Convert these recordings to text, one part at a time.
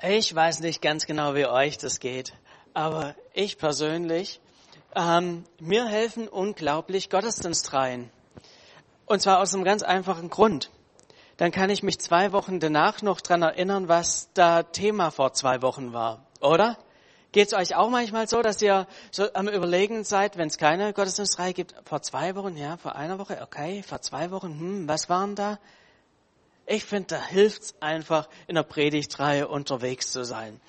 Ich weiß nicht ganz genau, wie euch das geht, aber ich persönlich, ähm, mir helfen unglaublich Gottesdienstreihen. Und zwar aus einem ganz einfachen Grund. Dann kann ich mich zwei Wochen danach noch dran erinnern, was da Thema vor zwei Wochen war, oder? Geht es euch auch manchmal so, dass ihr so am Überlegen seid, wenn es keine Gottesdienstreihe gibt, vor zwei Wochen, ja, vor einer Woche, okay, vor zwei Wochen, hm, was waren da? Ich finde, da hilft's einfach, in der Predigtreihe unterwegs zu sein.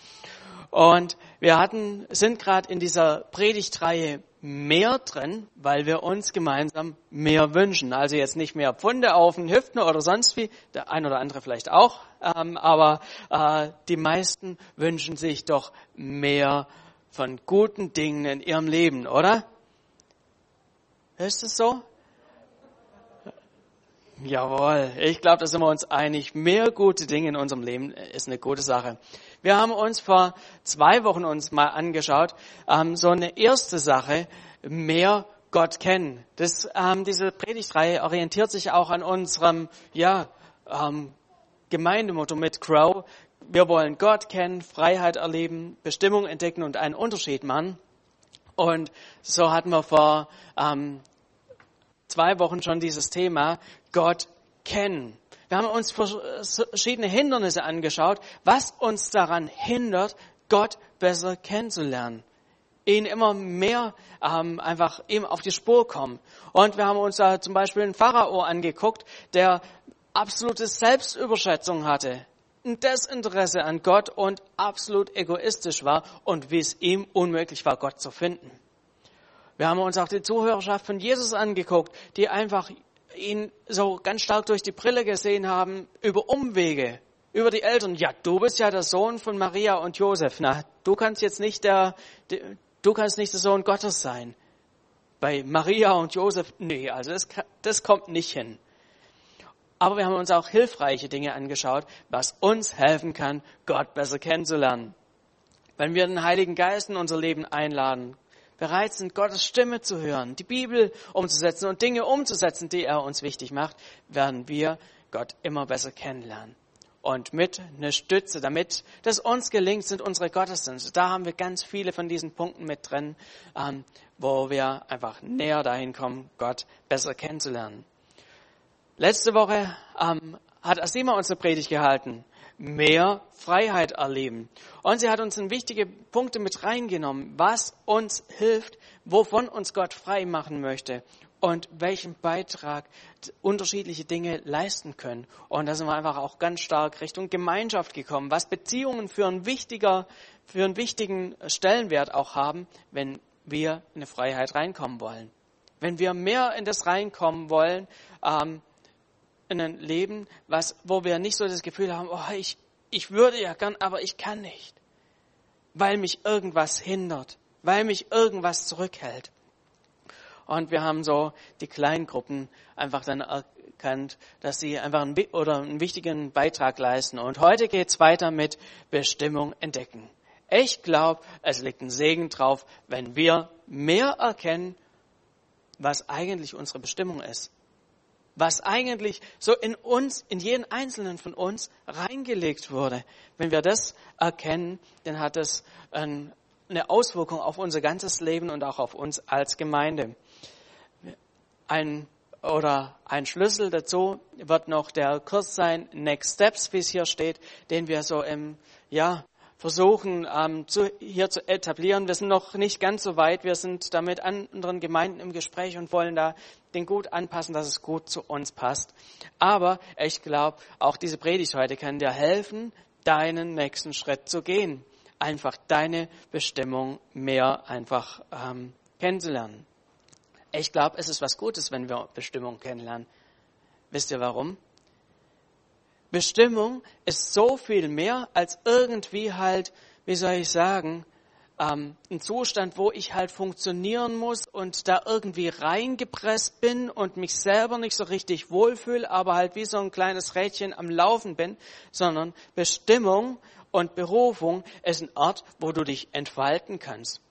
Und wir hatten, sind gerade in dieser Predigtreihe mehr drin, weil wir uns gemeinsam mehr wünschen. Also jetzt nicht mehr Pfunde auf den Hüften oder sonst wie, der ein oder andere vielleicht auch, ähm, aber äh, die meisten wünschen sich doch mehr von guten Dingen in ihrem Leben, oder? Ist es so? Jawohl, ich glaube, da sind wir uns einig. Mehr gute Dinge in unserem Leben ist eine gute Sache. Wir haben uns vor zwei Wochen uns mal angeschaut, ähm, so eine erste Sache, mehr Gott kennen. Das, ähm, diese Predigtreihe orientiert sich auch an unserem ja, ähm, Gemeindemotto mit Crow. Wir wollen Gott kennen, Freiheit erleben, Bestimmung entdecken und einen Unterschied machen. Und so hatten wir vor ähm, zwei Wochen schon dieses Thema Gott kennen. Wir haben uns verschiedene Hindernisse angeschaut, was uns daran hindert, Gott besser kennenzulernen. Ihn immer mehr ähm, einfach ihm auf die Spur kommen. Und wir haben uns da zum Beispiel einen Pharao angeguckt, der absolute Selbstüberschätzung hatte, ein Desinteresse an Gott und absolut egoistisch war und wie es ihm unmöglich war, Gott zu finden. Wir haben uns auch die Zuhörerschaft von Jesus angeguckt, die einfach ihn so ganz stark durch die Brille gesehen haben, über Umwege, über die Eltern. Ja, du bist ja der Sohn von Maria und Josef. Na, du kannst jetzt nicht der, du kannst nicht der Sohn Gottes sein. Bei Maria und Josef, nee, also das, das kommt nicht hin. Aber wir haben uns auch hilfreiche Dinge angeschaut, was uns helfen kann, Gott besser kennenzulernen. Wenn wir den Heiligen Geist in unser Leben einladen, bereit sind, Gottes Stimme zu hören, die Bibel umzusetzen und Dinge umzusetzen, die er uns wichtig macht, werden wir Gott immer besser kennenlernen. Und mit einer Stütze, damit das uns gelingt, sind unsere Gottesdienste. Da haben wir ganz viele von diesen Punkten mit drin, ähm, wo wir einfach näher dahin kommen, Gott besser kennenzulernen. Letzte Woche ähm, hat Asima uns eine Predigt gehalten mehr Freiheit erleben. Und sie hat uns in wichtige Punkte mit reingenommen, was uns hilft, wovon uns Gott frei machen möchte und welchen Beitrag unterschiedliche Dinge leisten können. Und da sind wir einfach auch ganz stark Richtung Gemeinschaft gekommen, was Beziehungen für einen, wichtiger, für einen wichtigen Stellenwert auch haben, wenn wir in eine Freiheit reinkommen wollen. Wenn wir mehr in das reinkommen wollen, ähm, ein Leben, was, wo wir nicht so das Gefühl haben, oh, ich, ich würde ja gern, aber ich kann nicht. Weil mich irgendwas hindert, weil mich irgendwas zurückhält. Und wir haben so die Kleingruppen einfach dann erkannt, dass sie einfach einen, oder einen wichtigen Beitrag leisten. Und heute geht's weiter mit Bestimmung entdecken. Ich glaube, es liegt ein Segen drauf, wenn wir mehr erkennen, was eigentlich unsere Bestimmung ist was eigentlich so in uns, in jeden einzelnen von uns reingelegt wurde. Wenn wir das erkennen, dann hat das eine Auswirkung auf unser ganzes Leben und auch auf uns als Gemeinde. Ein oder ein Schlüssel dazu wird noch der Kurs sein, Next Steps, wie es hier steht, den wir so im, ja, versuchen ähm, zu, hier zu etablieren. Wir sind noch nicht ganz so weit. Wir sind da mit anderen Gemeinden im Gespräch und wollen da den gut anpassen, dass es gut zu uns passt. Aber ich glaube, auch diese Predigt heute kann dir helfen, deinen nächsten Schritt zu gehen. Einfach deine Bestimmung mehr einfach ähm, kennenzulernen. Ich glaube, es ist was Gutes, wenn wir Bestimmung kennenlernen. Wisst ihr warum? Bestimmung ist so viel mehr als irgendwie halt, wie soll ich sagen, ähm, ein Zustand, wo ich halt funktionieren muss und da irgendwie reingepresst bin und mich selber nicht so richtig wohlfühle, aber halt wie so ein kleines Rädchen am Laufen bin, sondern Bestimmung und Berufung ist ein Ort, wo du dich entfalten kannst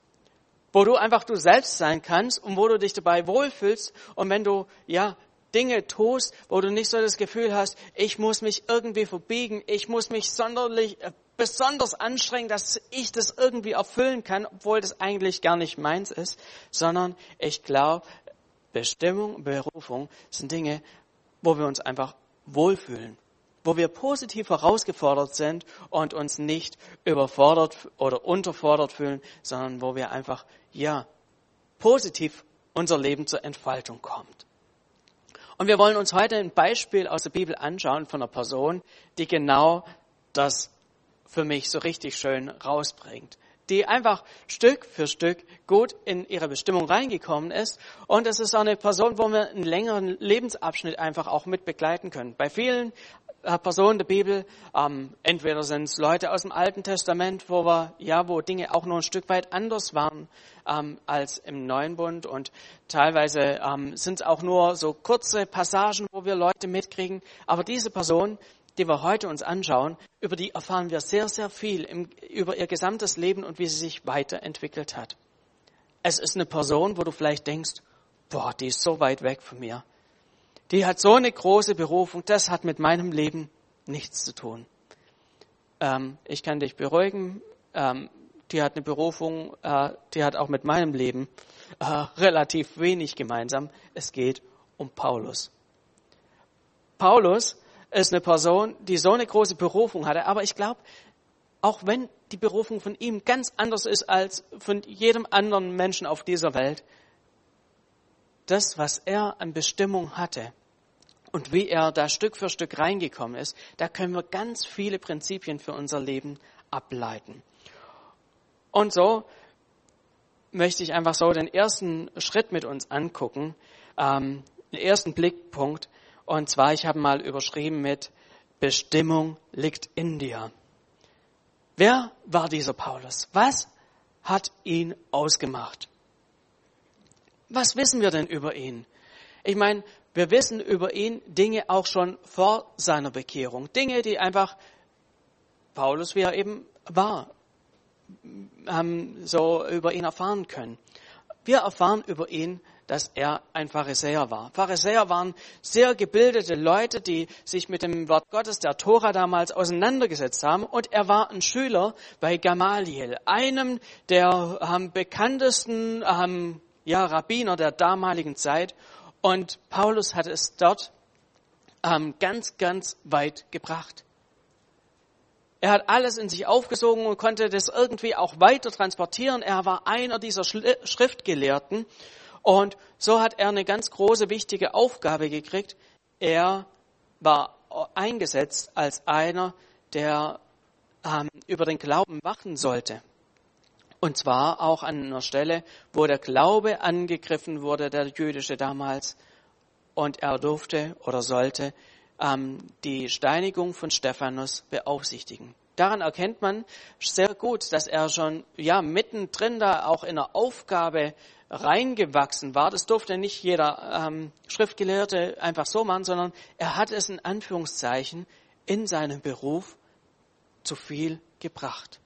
wo du einfach du selbst sein kannst und wo du dich dabei wohlfühlst. Und wenn du ja Dinge tust, wo du nicht so das Gefühl hast, ich muss mich irgendwie verbiegen, ich muss mich sonderlich äh, besonders anstrengend, dass ich das irgendwie erfüllen kann, obwohl das eigentlich gar nicht meins ist, sondern ich glaube, Bestimmung, Berufung sind Dinge, wo wir uns einfach wohlfühlen, wo wir positiv herausgefordert sind und uns nicht überfordert oder unterfordert fühlen, sondern wo wir einfach, ja, positiv unser Leben zur Entfaltung kommt. Und wir wollen uns heute ein Beispiel aus der Bibel anschauen von einer Person, die genau das für mich so richtig schön rausbringt. Die einfach Stück für Stück gut in ihre Bestimmung reingekommen ist. Und es ist auch eine Person, wo wir einen längeren Lebensabschnitt einfach auch mit begleiten können. Bei vielen Personen der Bibel, ähm, entweder sind es Leute aus dem Alten Testament, wo wir, ja, wo Dinge auch noch ein Stück weit anders waren ähm, als im Neuen Bund und teilweise ähm, sind es auch nur so kurze Passagen, wo wir Leute mitkriegen. Aber diese Person, die wir heute uns anschauen, über die erfahren wir sehr, sehr viel im, über ihr gesamtes Leben und wie sie sich weiterentwickelt hat. Es ist eine Person, wo du vielleicht denkst, boah, die ist so weit weg von mir. Die hat so eine große Berufung, das hat mit meinem Leben nichts zu tun. Ähm, ich kann dich beruhigen, ähm, die hat eine Berufung, äh, die hat auch mit meinem Leben äh, relativ wenig gemeinsam. Es geht um Paulus. Paulus ist eine Person, die so eine große Berufung hatte. Aber ich glaube, auch wenn die Berufung von ihm ganz anders ist als von jedem anderen Menschen auf dieser Welt, das, was er an Bestimmung hatte und wie er da Stück für Stück reingekommen ist, da können wir ganz viele Prinzipien für unser Leben ableiten. Und so möchte ich einfach so den ersten Schritt mit uns angucken, ähm, den ersten Blickpunkt, und zwar, ich habe mal überschrieben mit Bestimmung liegt in dir. Wer war dieser Paulus? Was hat ihn ausgemacht? Was wissen wir denn über ihn? Ich meine, wir wissen über ihn Dinge auch schon vor seiner Bekehrung. Dinge, die einfach Paulus, wie er eben war, haben so über ihn erfahren können. Wir erfahren über ihn, dass er ein Pharisäer war. Pharisäer waren sehr gebildete Leute, die sich mit dem Wort Gottes, der Tora damals auseinandergesetzt haben. Und er war ein Schüler bei Gamaliel, einem der ähm, bekanntesten ähm, ja, Rabbiner der damaligen Zeit. Und Paulus hat es dort ähm, ganz, ganz weit gebracht. Er hat alles in sich aufgesogen und konnte das irgendwie auch weiter transportieren. Er war einer dieser Schriftgelehrten und so hat er eine ganz große, wichtige Aufgabe gekriegt. Er war eingesetzt als einer, der ähm, über den Glauben wachen sollte. Und zwar auch an einer Stelle, wo der Glaube angegriffen wurde, der jüdische damals. Und er durfte oder sollte ähm, die Steinigung von Stephanus beaufsichtigen. Daran erkennt man sehr gut, dass er schon ja mittendrin da auch in der Aufgabe reingewachsen war. Das durfte nicht jeder ähm, Schriftgelehrte einfach so machen, sondern er hat es in Anführungszeichen in seinem Beruf zu viel gebracht.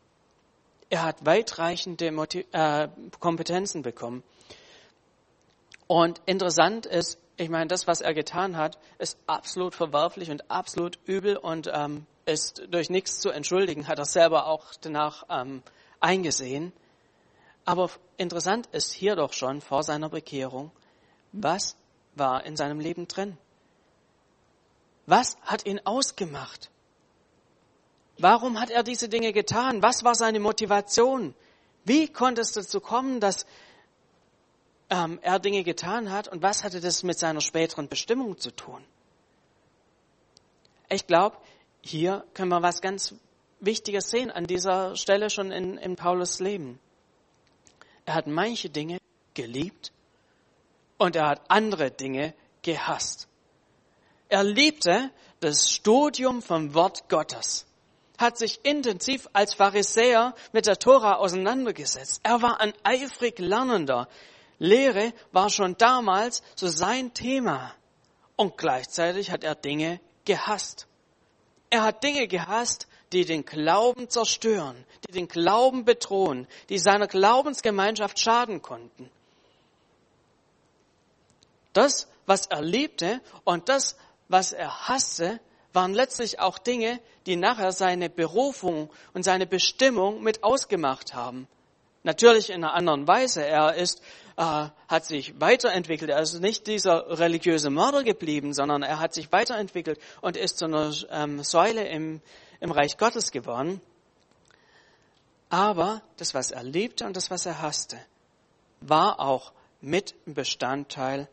Er hat weitreichende Motiv äh, Kompetenzen bekommen. Und interessant ist, ich meine, das, was er getan hat, ist absolut verwerflich und absolut übel und ähm, ist durch nichts zu entschuldigen, hat er selber auch danach ähm, eingesehen. Aber interessant ist hier doch schon vor seiner Bekehrung, was war in seinem Leben drin? Was hat ihn ausgemacht? Warum hat er diese Dinge getan? Was war seine Motivation? Wie konnte es dazu kommen, dass ähm, er Dinge getan hat und was hatte das mit seiner späteren Bestimmung zu tun? Ich glaube, hier können wir was ganz Wichtiges sehen an dieser Stelle schon in, in Paulus Leben. Er hat manche Dinge geliebt und er hat andere Dinge gehasst. Er liebte das Studium vom Wort Gottes, hat sich intensiv als Pharisäer mit der Tora auseinandergesetzt. Er war ein eifrig Lernender. Lehre war schon damals so sein Thema. Und gleichzeitig hat er Dinge gehasst. Er hat Dinge gehasst, die den Glauben zerstören, die den Glauben bedrohen, die seiner Glaubensgemeinschaft schaden konnten. Das, was er liebte und das, was er hasste, waren letztlich auch Dinge, die nachher seine Berufung und seine Bestimmung mit ausgemacht haben. Natürlich in einer anderen Weise. Er ist, äh, hat sich weiterentwickelt. Er ist nicht dieser religiöse Mörder geblieben, sondern er hat sich weiterentwickelt und ist zu einer ähm, Säule im, im Reich Gottes geworden. Aber das, was er liebte und das, was er hasste, war auch mit Bestandteil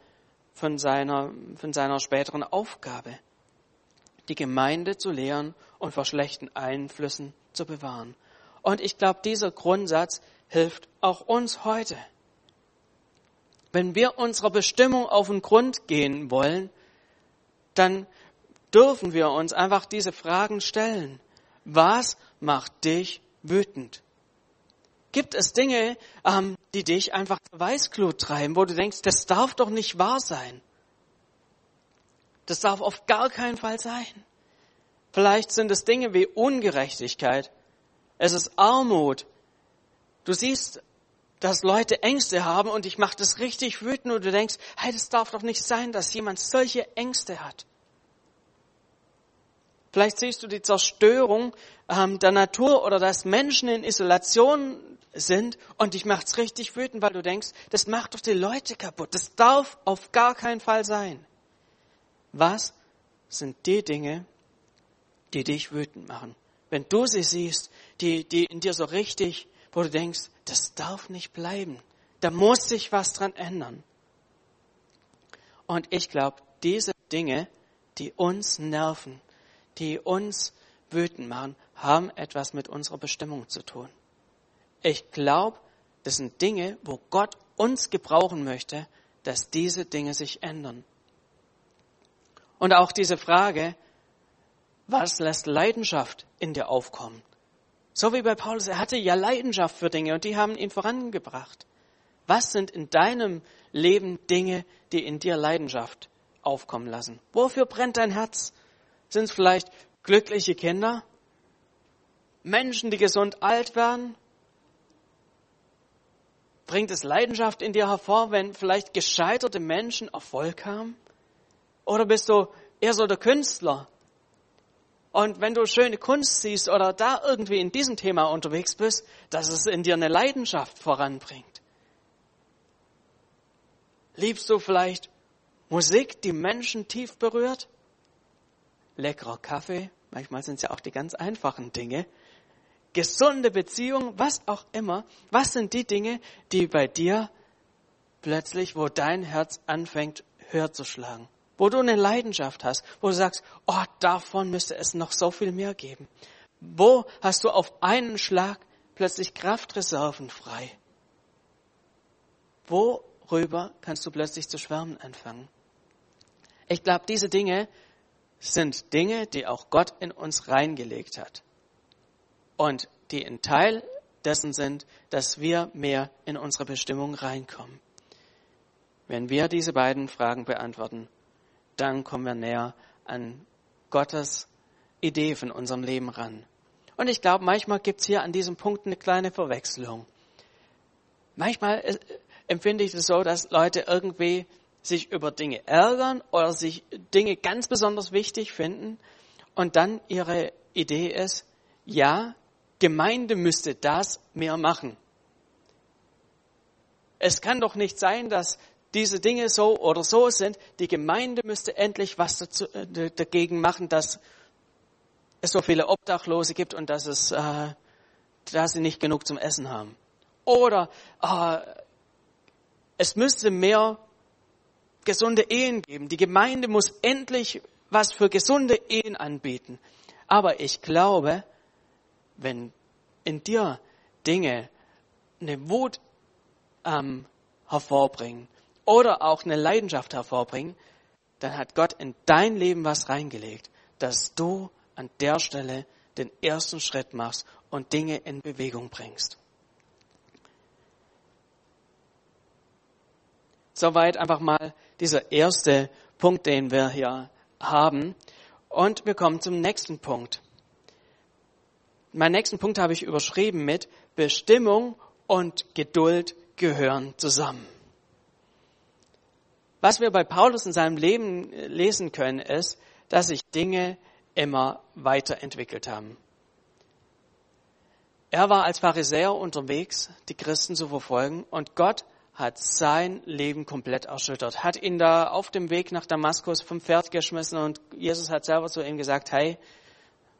von seiner, von seiner späteren Aufgabe, die Gemeinde zu lehren und vor schlechten Einflüssen zu bewahren. Und ich glaube, dieser Grundsatz hilft auch uns heute. Wenn wir unserer Bestimmung auf den Grund gehen wollen, dann dürfen wir uns einfach diese Fragen stellen. Was macht dich wütend? Gibt es Dinge, ähm, die dich einfach zur Weißglut treiben, wo du denkst, das darf doch nicht wahr sein? Das darf auf gar keinen Fall sein. Vielleicht sind es Dinge wie Ungerechtigkeit. Es ist Armut. Du siehst, dass Leute Ängste haben und dich macht es richtig wütend und du denkst, hey, das darf doch nicht sein, dass jemand solche Ängste hat. Vielleicht siehst du die Zerstörung ähm, der Natur oder dass Menschen in Isolation sind und dich macht's richtig wütend, weil du denkst, das macht doch die Leute kaputt. Das darf auf gar keinen Fall sein. Was sind die Dinge, die dich wütend machen? Wenn du sie siehst, die, die in dir so richtig, wo du denkst, das darf nicht bleiben. Da muss sich was dran ändern. Und ich glaube, diese Dinge, die uns nerven, die uns wütend machen, haben etwas mit unserer Bestimmung zu tun. Ich glaube, das sind Dinge, wo Gott uns gebrauchen möchte, dass diese Dinge sich ändern. Und auch diese Frage, was lässt Leidenschaft in dir aufkommen? So wie bei Paulus, er hatte ja Leidenschaft für Dinge und die haben ihn vorangebracht. Was sind in deinem Leben Dinge, die in dir Leidenschaft aufkommen lassen? Wofür brennt dein Herz? Sind es vielleicht glückliche Kinder? Menschen, die gesund alt werden? Bringt es Leidenschaft in dir hervor, wenn vielleicht gescheiterte Menschen Erfolg haben? Oder bist du eher so der Künstler? Und wenn du schöne Kunst siehst oder da irgendwie in diesem Thema unterwegs bist, dass es in dir eine Leidenschaft voranbringt. Liebst du vielleicht Musik, die Menschen tief berührt? Leckerer Kaffee, manchmal sind es ja auch die ganz einfachen Dinge, gesunde Beziehung, was auch immer. Was sind die Dinge, die bei dir plötzlich, wo dein Herz anfängt, höher zu schlagen? Wo du eine Leidenschaft hast, wo du sagst, oh, davon müsste es noch so viel mehr geben. Wo hast du auf einen Schlag plötzlich Kraftreserven frei? Worüber kannst du plötzlich zu schwärmen anfangen? Ich glaube, diese Dinge sind Dinge, die auch Gott in uns reingelegt hat und die ein Teil dessen sind, dass wir mehr in unsere Bestimmung reinkommen. Wenn wir diese beiden Fragen beantworten, dann kommen wir näher an Gottes Idee von unserem Leben ran. Und ich glaube, manchmal gibt es hier an diesem Punkt eine kleine Verwechslung. Manchmal äh, empfinde ich es so, dass Leute irgendwie sich über Dinge ärgern oder sich Dinge ganz besonders wichtig finden und dann ihre Idee ist, ja, Gemeinde müsste das mehr machen. Es kann doch nicht sein, dass diese Dinge so oder so sind. Die Gemeinde müsste endlich was dazu, äh, dagegen machen, dass es so viele Obdachlose gibt und dass es, äh, dass sie nicht genug zum Essen haben. Oder äh, es müsste mehr gesunde Ehen geben. Die Gemeinde muss endlich was für gesunde Ehen anbieten. Aber ich glaube, wenn in dir Dinge eine Wut ähm, hervorbringen oder auch eine Leidenschaft hervorbringen, dann hat Gott in dein Leben was reingelegt, dass du an der Stelle den ersten Schritt machst und Dinge in Bewegung bringst. Soweit einfach mal dieser erste Punkt, den wir hier haben. Und wir kommen zum nächsten Punkt. Meinen nächsten Punkt habe ich überschrieben mit Bestimmung und Geduld gehören zusammen. Was wir bei Paulus in seinem Leben lesen können, ist, dass sich Dinge immer weiterentwickelt haben. Er war als Pharisäer unterwegs, die Christen zu verfolgen, und Gott hat sein Leben komplett erschüttert, hat ihn da auf dem Weg nach Damaskus vom Pferd geschmissen und Jesus hat selber zu ihm gesagt, hey,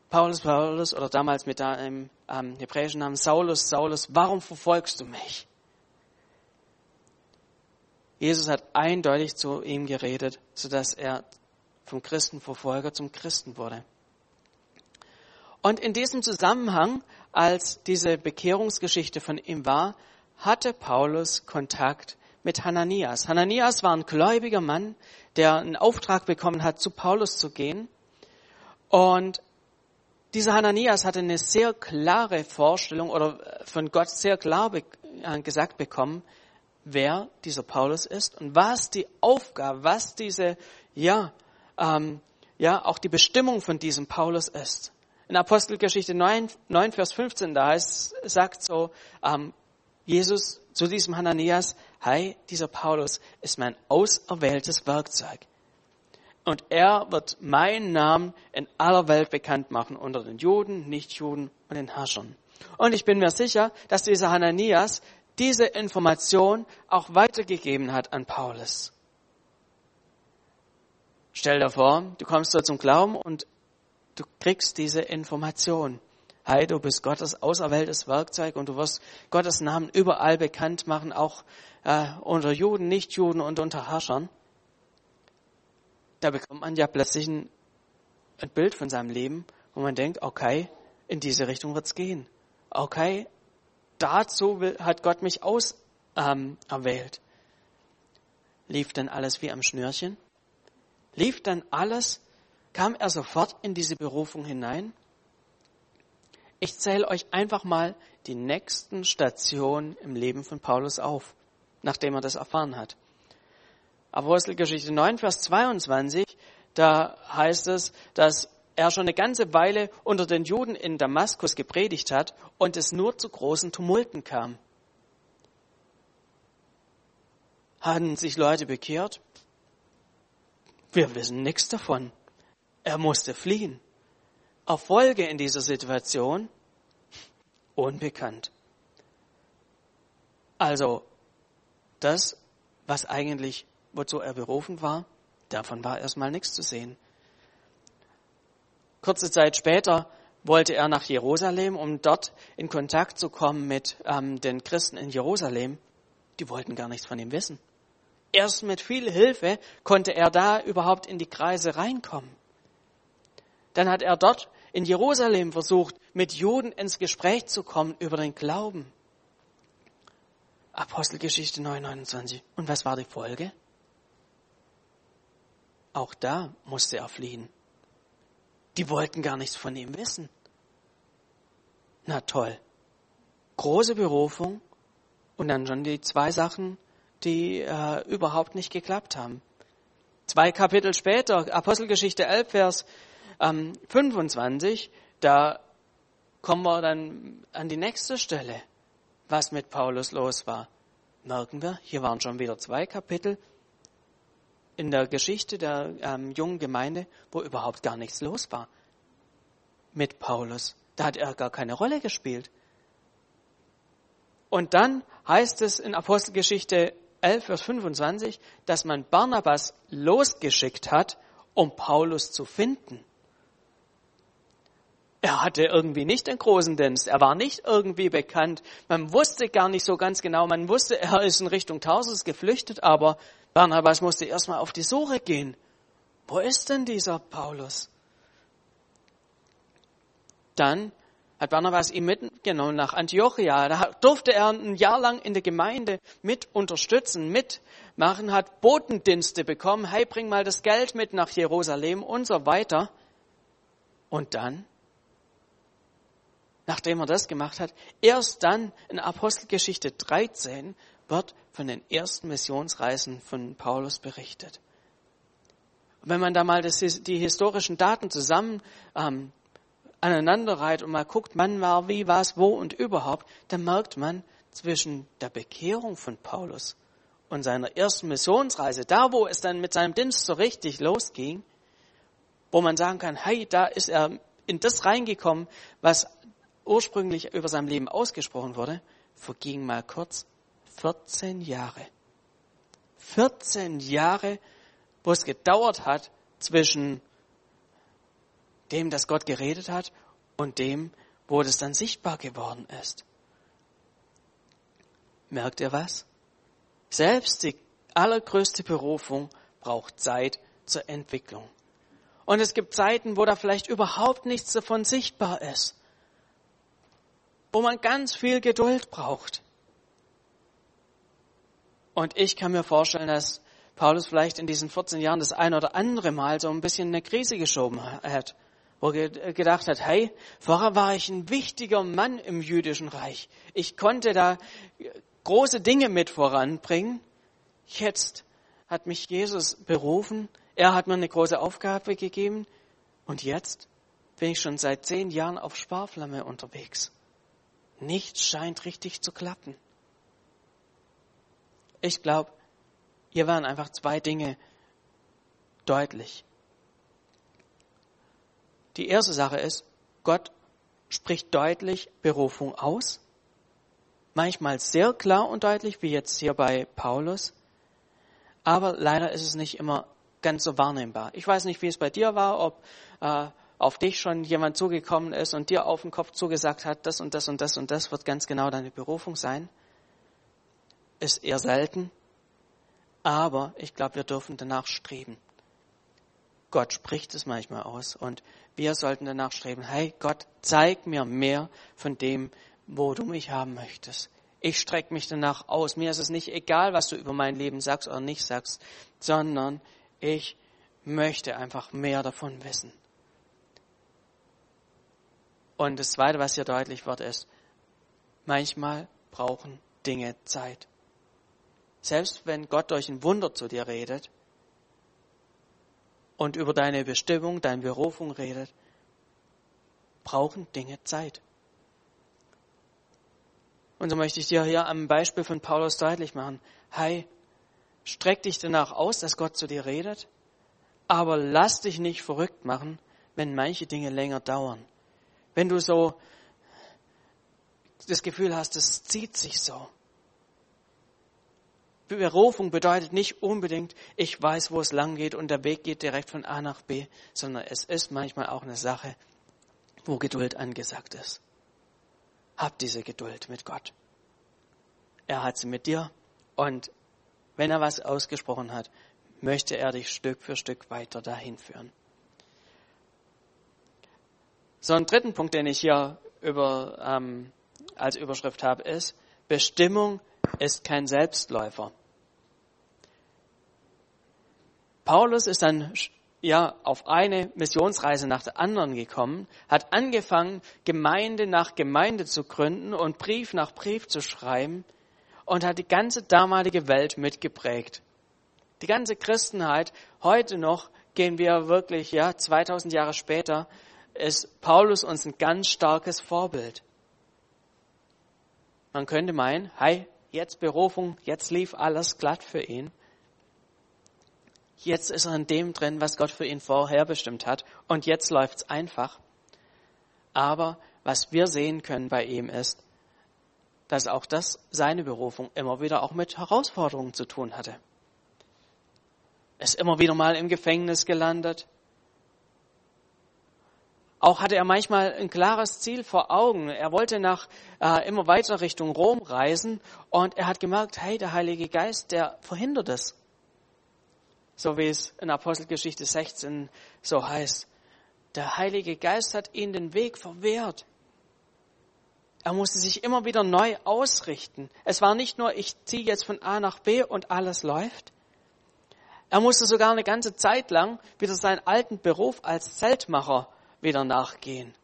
Paulus, Paulus, oder damals mit dem ähm, hebräischen Namen Saulus, Saulus, warum verfolgst du mich? Jesus hat eindeutig zu ihm geredet, sodass er vom Christenverfolger zum Christen wurde. Und in diesem Zusammenhang, als diese Bekehrungsgeschichte von ihm war, hatte Paulus Kontakt mit Hananias. Hananias war ein gläubiger Mann, der einen Auftrag bekommen hat, zu Paulus zu gehen. Und dieser Hananias hatte eine sehr klare Vorstellung oder von Gott sehr klar äh, gesagt bekommen, wer dieser Paulus ist und was die Aufgabe, was diese, ja, ähm, ja, auch die Bestimmung von diesem Paulus ist. In Apostelgeschichte 9, 9 Vers 15, da heißt, sagt so, ähm, Jesus zu diesem Hananias, hey, dieser Paulus ist mein auserwähltes Werkzeug. Und er wird meinen Namen in aller Welt bekannt machen unter den Juden, Nichtjuden und den Herrschern. Und ich bin mir sicher, dass dieser Hananias diese Information auch weitergegeben hat an Paulus. Stell dir vor, du kommst da zum Glauben und du kriegst diese Information. Hey, du bist Gottes auserwähltes Werkzeug und du wirst Gottes Namen überall bekannt machen, auch äh, unter Juden, Nichtjuden und unter Herrschern. Da bekommt man ja plötzlich ein, ein Bild von seinem Leben, wo man denkt, okay, in diese Richtung wird's gehen. Okay, dazu hat Gott mich auserwählt. Ähm, Lief dann alles wie am Schnürchen? Lief dann alles? Kam er sofort in diese Berufung hinein? Ich zähle euch einfach mal die nächsten Stationen im Leben von Paulus auf, nachdem er das erfahren hat. Apostelgeschichte 9, Vers 22, da heißt es, dass er schon eine ganze Weile unter den Juden in Damaskus gepredigt hat und es nur zu großen Tumulten kam. Haben sich Leute bekehrt? Wir wissen nichts davon. Er musste fliehen. Erfolge in dieser Situation? Unbekannt. Also, das, was eigentlich, wozu er berufen war, davon war erstmal nichts zu sehen. Kurze Zeit später wollte er nach Jerusalem, um dort in Kontakt zu kommen mit ähm, den Christen in Jerusalem. Die wollten gar nichts von ihm wissen. Erst mit viel Hilfe konnte er da überhaupt in die Kreise reinkommen. Dann hat er dort in Jerusalem versucht, mit Juden ins Gespräch zu kommen über den Glauben. Apostelgeschichte 9,29. Und was war die Folge? Auch da musste er fliehen. Die wollten gar nichts von ihm wissen. Na toll. Große Berufung und dann schon die zwei Sachen, die äh, überhaupt nicht geklappt haben. Zwei Kapitel später, Apostelgeschichte 11, Vers ähm, 25, da kommen wir dann an die nächste Stelle, was mit Paulus los war. Merken wir, hier waren schon wieder zwei Kapitel in der Geschichte der ähm, jungen Gemeinde, wo überhaupt gar nichts los war mit Paulus. Da hat er gar keine Rolle gespielt. Und dann heißt es in Apostelgeschichte 11, Vers 25, dass man Barnabas losgeschickt hat, um Paulus zu finden. Er hatte irgendwie nicht einen großen Dienst. Er war nicht irgendwie bekannt. Man wusste gar nicht so ganz genau. Man wusste, er ist in Richtung Tarsus geflüchtet, aber Barnabas musste erstmal auf die Suche gehen. Wo ist denn dieser Paulus? Dann hat Barnabas ihn mitgenommen nach Antiochia. Da durfte er ein Jahr lang in der Gemeinde mit unterstützen, mitmachen, hat Botendienste bekommen. Hey, bring mal das Geld mit nach Jerusalem und so weiter. Und dann nachdem er das gemacht hat, erst dann in Apostelgeschichte 13 wird von den ersten Missionsreisen von Paulus berichtet. Und wenn man da mal das, die historischen Daten zusammen ähm, aneinanderreiht und mal guckt, wann war wie, was, wo und überhaupt, dann merkt man zwischen der Bekehrung von Paulus und seiner ersten Missionsreise, da wo es dann mit seinem Dienst so richtig losging, wo man sagen kann, hey, da ist er in das reingekommen, was ursprünglich über sein Leben ausgesprochen wurde, verging mal kurz 14 Jahre. 14 Jahre, wo es gedauert hat zwischen dem, dass Gott geredet hat und dem, wo das dann sichtbar geworden ist. Merkt ihr was? Selbst die allergrößte Berufung braucht Zeit zur Entwicklung. Und es gibt Zeiten, wo da vielleicht überhaupt nichts davon sichtbar ist. Wo man ganz viel Geduld braucht. Und ich kann mir vorstellen, dass Paulus vielleicht in diesen 14 Jahren das ein oder andere Mal so ein bisschen eine Krise geschoben hat. Wo er gedacht hat, hey, vorher war ich ein wichtiger Mann im jüdischen Reich. Ich konnte da große Dinge mit voranbringen. Jetzt hat mich Jesus berufen er hat mir eine große Aufgabe gegeben und jetzt bin ich schon seit zehn Jahren auf Sparflamme unterwegs. Nichts scheint richtig zu klappen. Ich glaube, hier waren einfach zwei Dinge deutlich. Die erste Sache ist, Gott spricht deutlich Berufung aus. Manchmal sehr klar und deutlich, wie jetzt hier bei Paulus. Aber leider ist es nicht immer ganz so wahrnehmbar. Ich weiß nicht, wie es bei dir war, ob äh, auf dich schon jemand zugekommen ist und dir auf den Kopf zugesagt hat, das und das und das und das wird ganz genau deine Berufung sein. Ist eher selten, aber ich glaube, wir dürfen danach streben. Gott spricht es manchmal aus und wir sollten danach streben, hey Gott, zeig mir mehr von dem, wo du mich haben möchtest. Ich strecke mich danach aus. Mir ist es nicht egal, was du über mein Leben sagst oder nicht sagst, sondern ich möchte einfach mehr davon wissen. Und das Zweite, was hier deutlich wird, ist, manchmal brauchen Dinge Zeit. Selbst wenn Gott durch ein Wunder zu dir redet und über deine Bestimmung, deine Berufung redet, brauchen Dinge Zeit. Und so möchte ich dir hier am Beispiel von Paulus deutlich machen. Hey, Streck dich danach aus, dass Gott zu dir redet, aber lass dich nicht verrückt machen, wenn manche Dinge länger dauern. Wenn du so das Gefühl hast, es zieht sich so. Berufung bedeutet nicht unbedingt, ich weiß, wo es lang geht und der Weg geht direkt von A nach B, sondern es ist manchmal auch eine Sache, wo Geduld angesagt ist. Hab diese Geduld mit Gott. Er hat sie mit dir und wenn er was ausgesprochen hat, möchte er dich Stück für Stück weiter dahin führen. So einen dritten Punkt, den ich hier über, ähm, als Überschrift habe, ist, Bestimmung ist kein Selbstläufer. Paulus ist dann ja auf eine Missionsreise nach der anderen gekommen, hat angefangen, Gemeinde nach Gemeinde zu gründen und Brief nach Brief zu schreiben und hat die ganze damalige Welt mitgeprägt. Die ganze Christenheit, heute noch gehen wir wirklich, ja, 2000 Jahre später, ist Paulus uns ein ganz starkes Vorbild. Man könnte meinen, hey, jetzt Berufung, jetzt lief alles glatt für ihn. Jetzt ist er in dem drin, was Gott für ihn vorherbestimmt hat. Und jetzt läuft's einfach. Aber was wir sehen können bei ihm ist, dass auch das seine Berufung immer wieder auch mit Herausforderungen zu tun hatte. Ist immer wieder mal im Gefängnis gelandet. Auch hatte er manchmal ein klares Ziel vor Augen. Er wollte nach äh, immer weiter Richtung Rom reisen und er hat gemerkt, hey, der Heilige Geist, der verhindert es. So wie es in Apostelgeschichte 16 so heißt. Der Heilige Geist hat ihnen den Weg verwehrt. Er musste sich immer wieder neu ausrichten. Es war nicht nur, ich ziehe jetzt von A nach B und alles läuft. Er musste sogar eine ganze Zeit lang wieder seinen alten Beruf als Zeltmacher wieder nachgehen.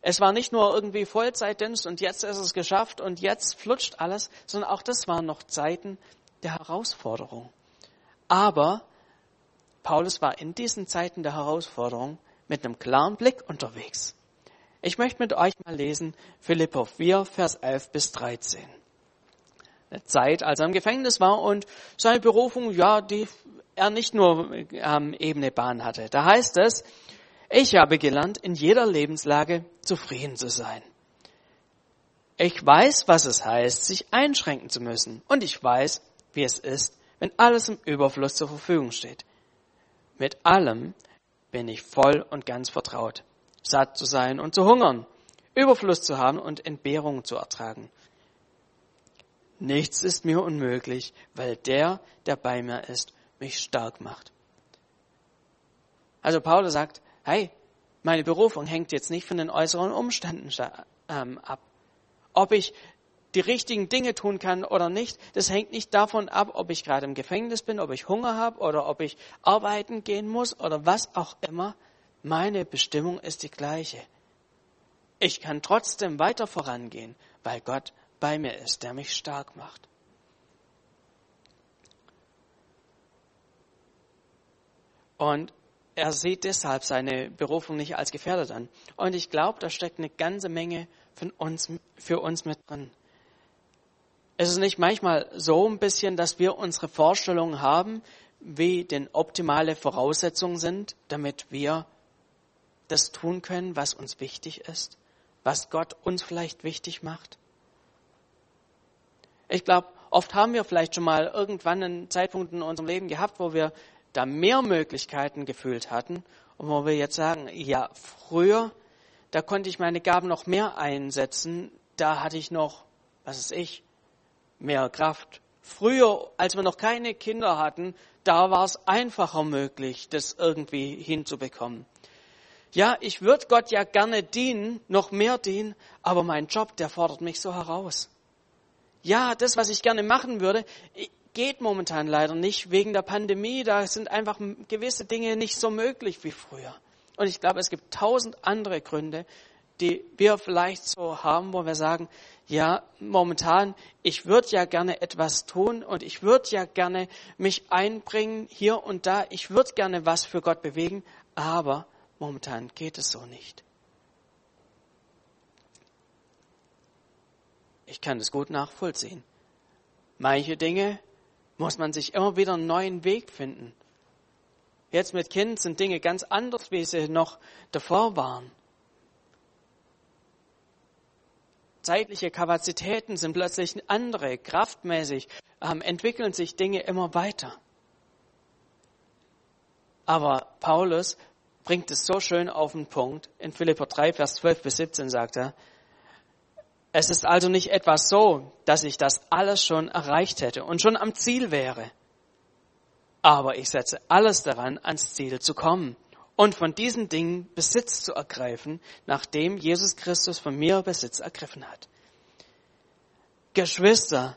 Es war nicht nur irgendwie Vollzeitdienst und jetzt ist es geschafft und jetzt flutscht alles, sondern auch das waren noch Zeiten der Herausforderung. Aber Paulus war in diesen Zeiten der Herausforderung mit einem klaren Blick unterwegs. Ich möchte mit euch mal lesen Philippa 4, Vers 11 bis 13. Eine Zeit, als er im Gefängnis war und seine Berufung, ja, die er nicht nur ähm, ebene Bahn hatte. Da heißt es, ich habe gelernt, in jeder Lebenslage zufrieden zu sein. Ich weiß, was es heißt, sich einschränken zu müssen. Und ich weiß, wie es ist, wenn alles im Überfluss zur Verfügung steht. Mit allem bin ich voll und ganz vertraut. Satt zu sein und zu hungern, Überfluss zu haben und Entbehrungen zu ertragen. Nichts ist mir unmöglich, weil der, der bei mir ist, mich stark macht. Also Paulus sagt, hey, meine Berufung hängt jetzt nicht von den äußeren Umständen ähm, ab. Ob ich die richtigen Dinge tun kann oder nicht, das hängt nicht davon ab, ob ich gerade im Gefängnis bin, ob ich Hunger habe oder ob ich arbeiten gehen muss oder was auch immer. Meine Bestimmung ist die gleiche. Ich kann trotzdem weiter vorangehen, weil Gott bei mir ist, der mich stark macht. Und er sieht deshalb seine Berufung nicht als gefährdet an. Und ich glaube, da steckt eine ganze Menge von uns, für uns mit drin. Es ist nicht manchmal so ein bisschen, dass wir unsere Vorstellungen haben, wie denn optimale Voraussetzungen sind, damit wir das tun können, was uns wichtig ist, was Gott uns vielleicht wichtig macht. Ich glaube, oft haben wir vielleicht schon mal irgendwann einen Zeitpunkt in unserem Leben gehabt, wo wir da mehr Möglichkeiten gefühlt hatten und wo wir jetzt sagen, ja, früher, da konnte ich meine Gaben noch mehr einsetzen, da hatte ich noch, was ist ich, mehr Kraft. Früher, als wir noch keine Kinder hatten, da war es einfacher möglich, das irgendwie hinzubekommen. Ja, ich würde Gott ja gerne dienen, noch mehr dienen, aber mein Job, der fordert mich so heraus. Ja, das, was ich gerne machen würde, geht momentan leider nicht wegen der Pandemie. Da sind einfach gewisse Dinge nicht so möglich wie früher. Und ich glaube, es gibt tausend andere Gründe, die wir vielleicht so haben, wo wir sagen, ja, momentan, ich würde ja gerne etwas tun und ich würde ja gerne mich einbringen hier und da. Ich würde gerne was für Gott bewegen, aber momentan geht es so nicht. Ich kann das gut nachvollziehen. Manche Dinge muss man sich immer wieder einen neuen Weg finden. Jetzt mit Kind sind Dinge ganz anders, wie sie noch davor waren. Zeitliche Kapazitäten sind plötzlich andere, kraftmäßig ähm, entwickeln sich Dinge immer weiter. Aber Paulus bringt es so schön auf den Punkt. In Philipper 3, Vers 12 bis 17 sagt er, es ist also nicht etwas so, dass ich das alles schon erreicht hätte und schon am Ziel wäre. Aber ich setze alles daran, ans Ziel zu kommen und von diesen Dingen Besitz zu ergreifen, nachdem Jesus Christus von mir Besitz ergriffen hat. Geschwister,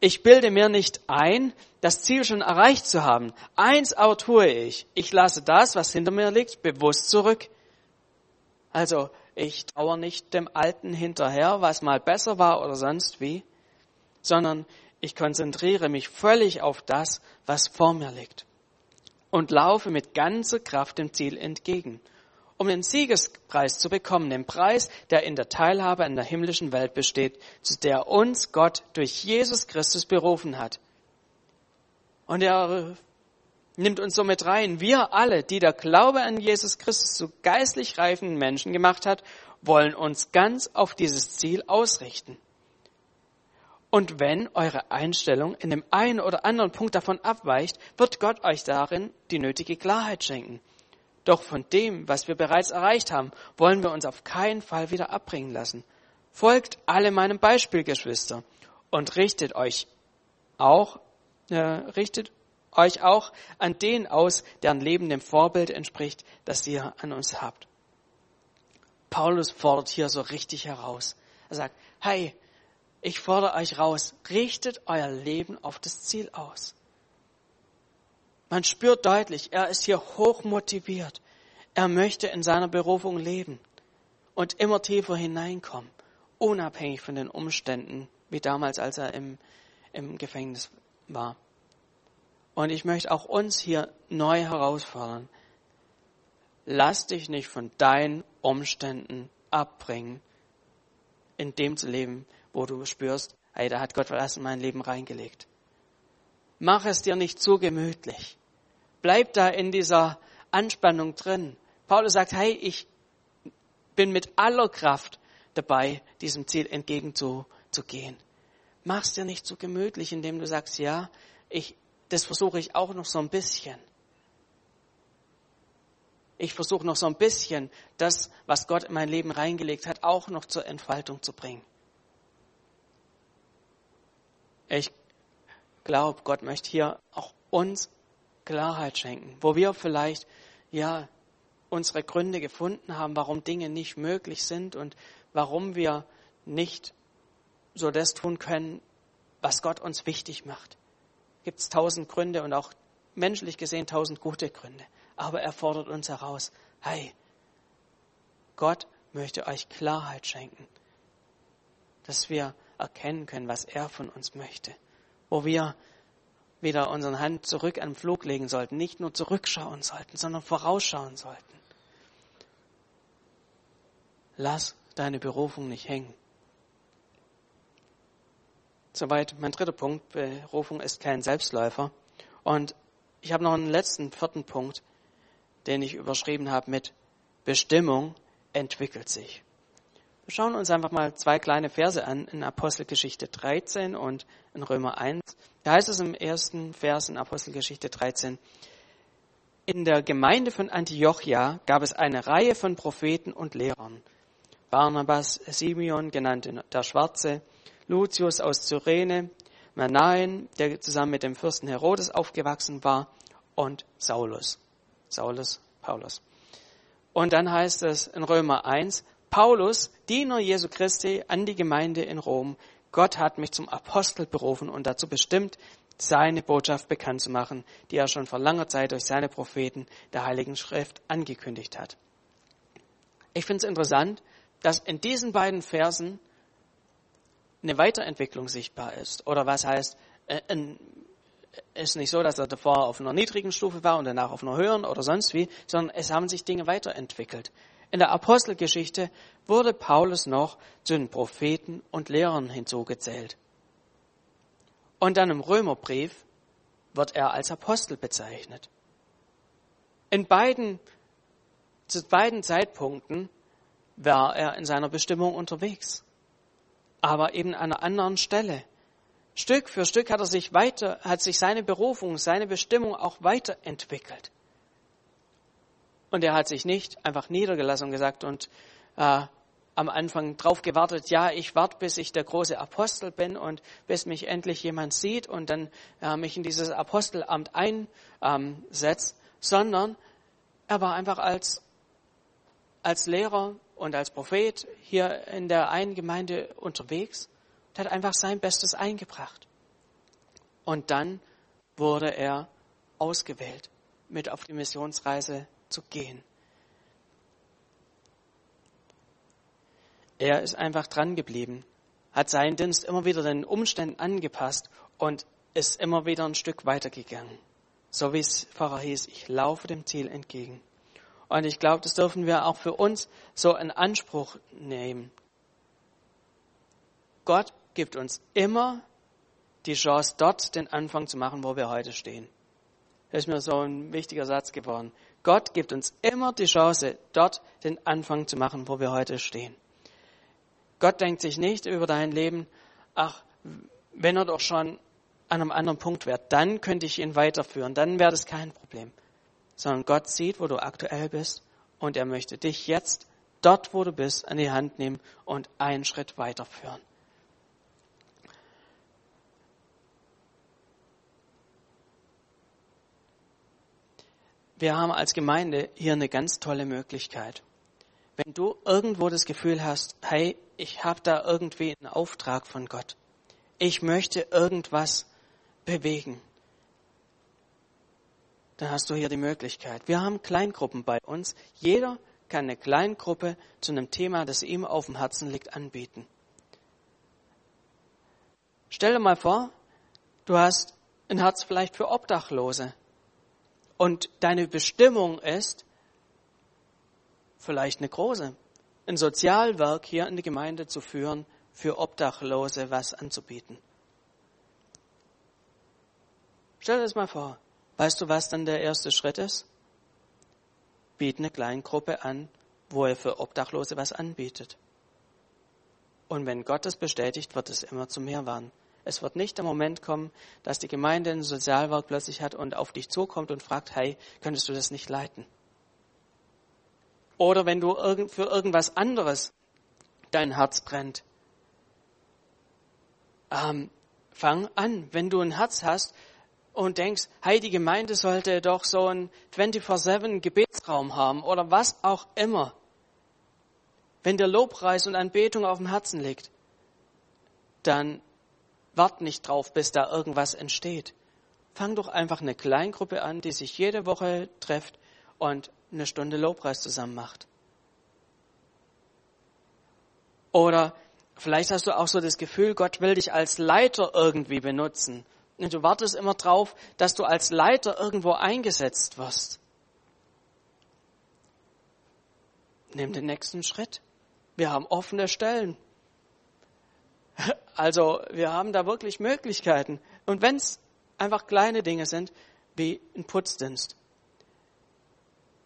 ich bilde mir nicht ein, das Ziel schon erreicht zu haben. Eins aber tue ich. Ich lasse das, was hinter mir liegt, bewusst zurück. Also, ich trauere nicht dem Alten hinterher, was mal besser war oder sonst wie, sondern ich konzentriere mich völlig auf das, was vor mir liegt und laufe mit ganzer Kraft dem Ziel entgegen, um den Siegespreis zu bekommen, den Preis, der in der Teilhabe an der himmlischen Welt besteht, zu der uns Gott durch Jesus Christus berufen hat. Und er nimmt uns so mit rein. Wir alle, die der Glaube an Jesus Christus zu geistlich reifen Menschen gemacht hat, wollen uns ganz auf dieses Ziel ausrichten. Und wenn eure Einstellung in dem einen oder anderen Punkt davon abweicht, wird Gott euch darin die nötige Klarheit schenken. Doch von dem, was wir bereits erreicht haben, wollen wir uns auf keinen Fall wieder abbringen lassen. Folgt alle meinem Beispiel, Geschwister, und richtet euch auch, äh, richtet euch auch an den aus, deren Leben dem Vorbild entspricht, das ihr an uns habt. Paulus fordert hier so richtig heraus. Er sagt, hey, ich fordere euch raus, richtet euer Leben auf das Ziel aus. Man spürt deutlich, er ist hier hoch motiviert. Er möchte in seiner Berufung leben und immer tiefer hineinkommen, unabhängig von den Umständen, wie damals, als er im, im Gefängnis war. Und ich möchte auch uns hier neu herausfordern. Lass dich nicht von deinen Umständen abbringen, in dem zu leben, wo du spürst, hey, da hat Gott was in mein Leben reingelegt. Mach es dir nicht zu gemütlich. bleib da in dieser Anspannung drin. Paulus sagt, hey, ich bin mit aller Kraft dabei, diesem Ziel entgegenzugehen. Mach's dir nicht zu gemütlich, indem du sagst, ja, ich, das versuche ich auch noch so ein bisschen. Ich versuche noch so ein bisschen, das, was Gott in mein Leben reingelegt hat, auch noch zur Entfaltung zu bringen. Ich glaube, Gott möchte hier auch uns Klarheit schenken, wo wir vielleicht, ja, unsere Gründe gefunden haben, warum Dinge nicht möglich sind und warum wir nicht so das tun können, was Gott uns wichtig macht. Gibt es tausend Gründe und auch menschlich gesehen tausend gute Gründe. Aber er fordert uns heraus, hey, Gott möchte euch Klarheit schenken, dass wir erkennen können, was er von uns möchte. Wo wir wieder unsere Hand zurück an den Flug legen sollten, nicht nur zurückschauen sollten, sondern vorausschauen sollten. Lass deine Berufung nicht hängen. Soweit mein dritter Punkt. Berufung ist kein Selbstläufer. Und ich habe noch einen letzten, vierten Punkt, den ich überschrieben habe mit Bestimmung entwickelt sich. Wir schauen uns einfach mal zwei kleine Verse an in Apostelgeschichte 13 und in Römer 1. Da heißt es im ersten Vers in Apostelgeschichte 13, in der Gemeinde von Antiochia gab es eine Reihe von Propheten und Lehrern. Barnabas, Simeon, genannt der Schwarze, Lucius aus Cyrene, Manaen, der zusammen mit dem Fürsten Herodes aufgewachsen war, und Saulus. Saulus, Paulus. Und dann heißt es in Römer 1, Paulus, Diener Jesu Christi an die Gemeinde in Rom, Gott hat mich zum Apostel berufen und dazu bestimmt, seine Botschaft bekannt zu machen, die er schon vor langer Zeit durch seine Propheten der Heiligen Schrift angekündigt hat. Ich finde es interessant, dass in diesen beiden Versen eine Weiterentwicklung sichtbar ist. Oder was heißt, äh, es ist nicht so, dass er davor auf einer niedrigen Stufe war und danach auf einer höheren oder sonst wie, sondern es haben sich Dinge weiterentwickelt. In der Apostelgeschichte wurde Paulus noch zu den Propheten und Lehrern hinzugezählt. Und dann im Römerbrief wird er als Apostel bezeichnet. In beiden, zu beiden Zeitpunkten war er in seiner Bestimmung unterwegs. Aber eben an einer anderen Stelle. Stück für Stück hat er sich weiter, hat sich seine Berufung, seine Bestimmung auch weiterentwickelt. Und er hat sich nicht einfach niedergelassen und gesagt und äh, am Anfang drauf gewartet, ja, ich warte, bis ich der große Apostel bin und bis mich endlich jemand sieht und dann äh, mich in dieses Apostelamt einsetzt, sondern er war einfach als, als Lehrer und als Prophet hier in der einen Gemeinde unterwegs und hat einfach sein Bestes eingebracht. Und dann wurde er ausgewählt, mit auf die Missionsreise zu gehen. Er ist einfach dran geblieben, hat seinen Dienst immer wieder den Umständen angepasst und ist immer wieder ein Stück weitergegangen. So wie es vorher hieß, ich laufe dem Ziel entgegen. Und ich glaube, das dürfen wir auch für uns so in Anspruch nehmen. Gott gibt uns immer die Chance, dort den Anfang zu machen, wo wir heute stehen. Das ist mir so ein wichtiger Satz geworden. Gott gibt uns immer die Chance, dort den Anfang zu machen, wo wir heute stehen. Gott denkt sich nicht über dein Leben, ach, wenn er doch schon an einem anderen Punkt wäre, dann könnte ich ihn weiterführen, dann wäre das kein Problem sondern Gott sieht, wo du aktuell bist und er möchte dich jetzt dort, wo du bist, an die Hand nehmen und einen Schritt weiterführen. Wir haben als Gemeinde hier eine ganz tolle Möglichkeit. Wenn du irgendwo das Gefühl hast, hey, ich habe da irgendwie einen Auftrag von Gott. Ich möchte irgendwas bewegen dann hast du hier die Möglichkeit. Wir haben Kleingruppen bei uns. Jeder kann eine Kleingruppe zu einem Thema, das ihm auf dem Herzen liegt, anbieten. Stell dir mal vor, du hast ein Herz vielleicht für Obdachlose und deine Bestimmung ist vielleicht eine große, ein Sozialwerk hier in die Gemeinde zu führen, für Obdachlose was anzubieten. Stell dir das mal vor. Weißt du, was dann der erste Schritt ist? Biet eine Kleingruppe an, wo er für Obdachlose was anbietet. Und wenn Gott das bestätigt, wird es immer zu mehr werden. Es wird nicht der Moment kommen, dass die Gemeinde ein Sozialwerk plötzlich hat und auf dich zukommt und fragt, hey, könntest du das nicht leiten? Oder wenn du für irgendwas anderes dein Herz brennt. Ähm, fang an, wenn du ein Herz hast und denkst, hey, die Gemeinde sollte doch so einen 24-7 Gebetsraum haben oder was auch immer. Wenn der Lobpreis und Anbetung auf dem Herzen liegt, dann wart nicht drauf, bis da irgendwas entsteht. Fang doch einfach eine Kleingruppe an, die sich jede Woche trifft und eine Stunde Lobpreis zusammen macht. Oder vielleicht hast du auch so das Gefühl, Gott will dich als Leiter irgendwie benutzen. Und du wartest immer drauf, dass du als Leiter irgendwo eingesetzt wirst. Nimm den nächsten Schritt. Wir haben offene Stellen. Also wir haben da wirklich Möglichkeiten. Und wenn es einfach kleine Dinge sind, wie ein Putzdienst.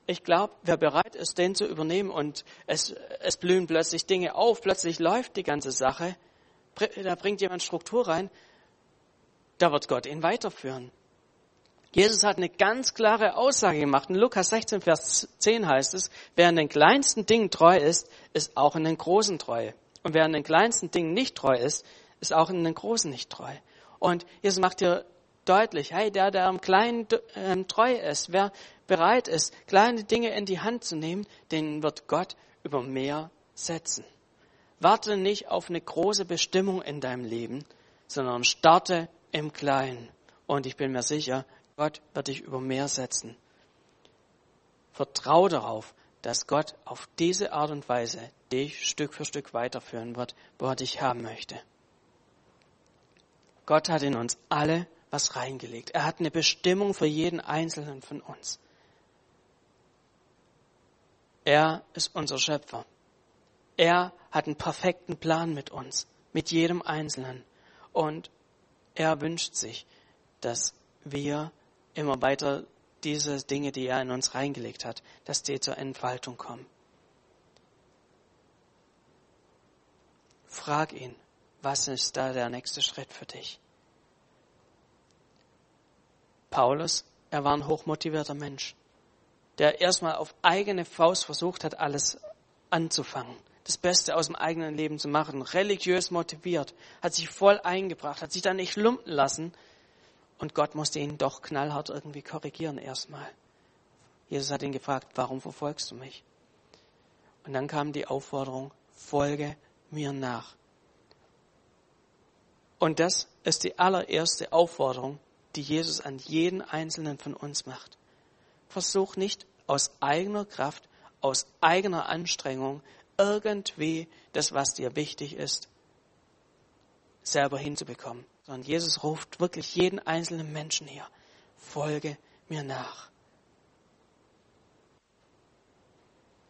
Ich glaube, wer bereit ist, den zu übernehmen und es, es blühen plötzlich Dinge auf, plötzlich läuft die ganze Sache, da bringt jemand Struktur rein, da wird Gott ihn weiterführen. Jesus hat eine ganz klare Aussage gemacht. In Lukas 16, Vers 10 heißt es, wer in den kleinsten Dingen treu ist, ist auch in den großen treu. Und wer in den kleinsten Dingen nicht treu ist, ist auch in den großen nicht treu. Und Jesus macht hier deutlich, hey, der, der am Kleinen äh, treu ist, wer bereit ist, kleine Dinge in die Hand zu nehmen, den wird Gott über mehr setzen. Warte nicht auf eine große Bestimmung in deinem Leben, sondern starte im Kleinen. Und ich bin mir sicher, Gott wird dich über mehr setzen. Vertrau darauf, dass Gott auf diese Art und Weise dich Stück für Stück weiterführen wird, wo er dich haben möchte. Gott hat in uns alle was reingelegt. Er hat eine Bestimmung für jeden Einzelnen von uns. Er ist unser Schöpfer. Er hat einen perfekten Plan mit uns, mit jedem Einzelnen. Und er wünscht sich, dass wir immer weiter diese Dinge, die er in uns reingelegt hat, dass die zur Entfaltung kommen. Frag ihn, was ist da der nächste Schritt für dich? Paulus, er war ein hochmotivierter Mensch, der erstmal auf eigene Faust versucht hat, alles anzufangen das Beste aus dem eigenen Leben zu machen, religiös motiviert, hat sich voll eingebracht, hat sich dann nicht lumpen lassen und Gott musste ihn doch knallhart irgendwie korrigieren erstmal. Jesus hat ihn gefragt, warum verfolgst du mich? Und dann kam die Aufforderung, folge mir nach. Und das ist die allererste Aufforderung, die Jesus an jeden einzelnen von uns macht. Versuch nicht aus eigener Kraft, aus eigener Anstrengung irgendwie das, was dir wichtig ist, selber hinzubekommen. Sondern Jesus ruft wirklich jeden einzelnen Menschen hier, folge mir nach.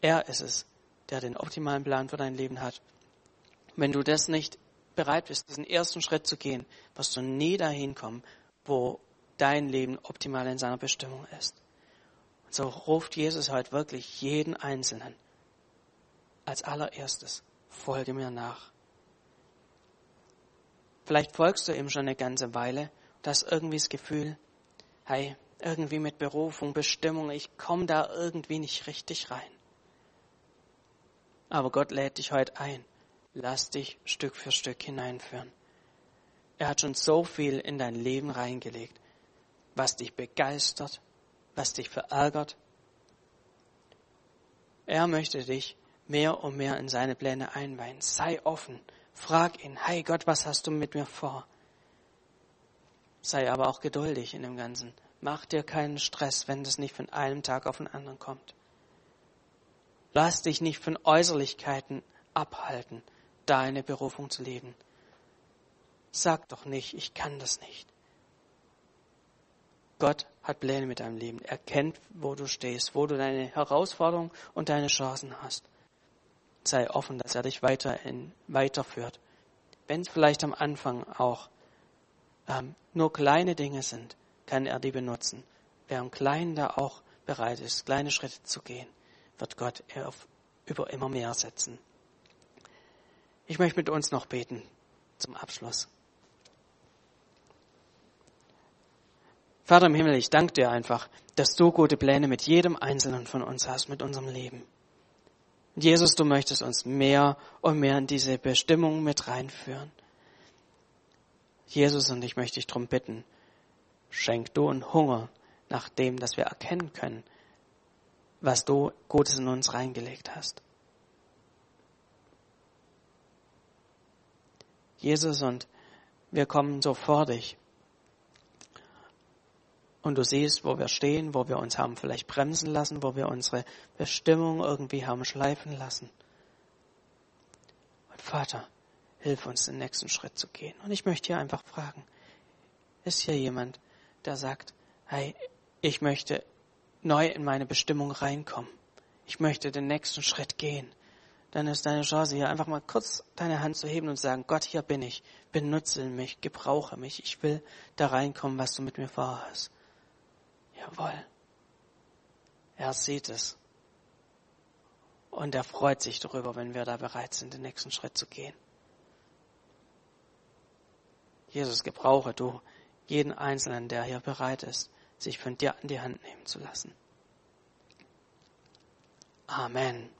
Er ist es, der den optimalen Plan für dein Leben hat. Wenn du das nicht bereit bist, diesen ersten Schritt zu gehen, wirst du nie dahin kommen, wo dein Leben optimal in seiner Bestimmung ist. Und so ruft Jesus heute wirklich jeden Einzelnen als allererstes, folge mir nach. Vielleicht folgst du ihm schon eine ganze Weile und hast irgendwie das Gefühl, hey, irgendwie mit Berufung, Bestimmung, ich komme da irgendwie nicht richtig rein. Aber Gott lädt dich heute ein. Lass dich Stück für Stück hineinführen. Er hat schon so viel in dein Leben reingelegt, was dich begeistert, was dich verärgert. Er möchte dich mehr und mehr in seine Pläne einweihen. Sei offen. Frag ihn, hey Gott, was hast du mit mir vor? Sei aber auch geduldig in dem Ganzen. Mach dir keinen Stress, wenn das nicht von einem Tag auf den anderen kommt. Lass dich nicht von Äußerlichkeiten abhalten, deine Berufung zu leben. Sag doch nicht, ich kann das nicht. Gott hat Pläne mit deinem Leben. Er kennt, wo du stehst, wo du deine Herausforderungen und deine Chancen hast sei offen, dass er dich weiterhin weiterführt. Wenn es vielleicht am Anfang auch ähm, nur kleine Dinge sind, kann er die benutzen, wer im Kleinen da auch bereit ist, kleine Schritte zu gehen, wird Gott auf, über immer mehr setzen. Ich möchte mit uns noch beten zum Abschluss. Vater im Himmel, ich danke dir einfach, dass du gute Pläne mit jedem Einzelnen von uns hast, mit unserem Leben. Jesus, du möchtest uns mehr und mehr in diese Bestimmung mit reinführen. Jesus, und ich möchte dich darum bitten, schenk du einen Hunger nach dem, dass wir erkennen können, was du Gutes in uns reingelegt hast. Jesus, und wir kommen so vor dich. Und du siehst, wo wir stehen, wo wir uns haben vielleicht bremsen lassen, wo wir unsere Bestimmung irgendwie haben schleifen lassen. Und Vater, hilf uns, den nächsten Schritt zu gehen. Und ich möchte hier einfach fragen, ist hier jemand, der sagt, hey, ich möchte neu in meine Bestimmung reinkommen. Ich möchte den nächsten Schritt gehen. Dann ist deine Chance hier einfach mal kurz deine Hand zu heben und sagen, Gott, hier bin ich. Benutze mich, gebrauche mich. Ich will da reinkommen, was du mit mir vorhast. Jawohl. Er sieht es. Und er freut sich darüber, wenn wir da bereit sind, den nächsten Schritt zu gehen. Jesus, gebrauche du jeden Einzelnen, der hier bereit ist, sich von dir an die Hand nehmen zu lassen. Amen.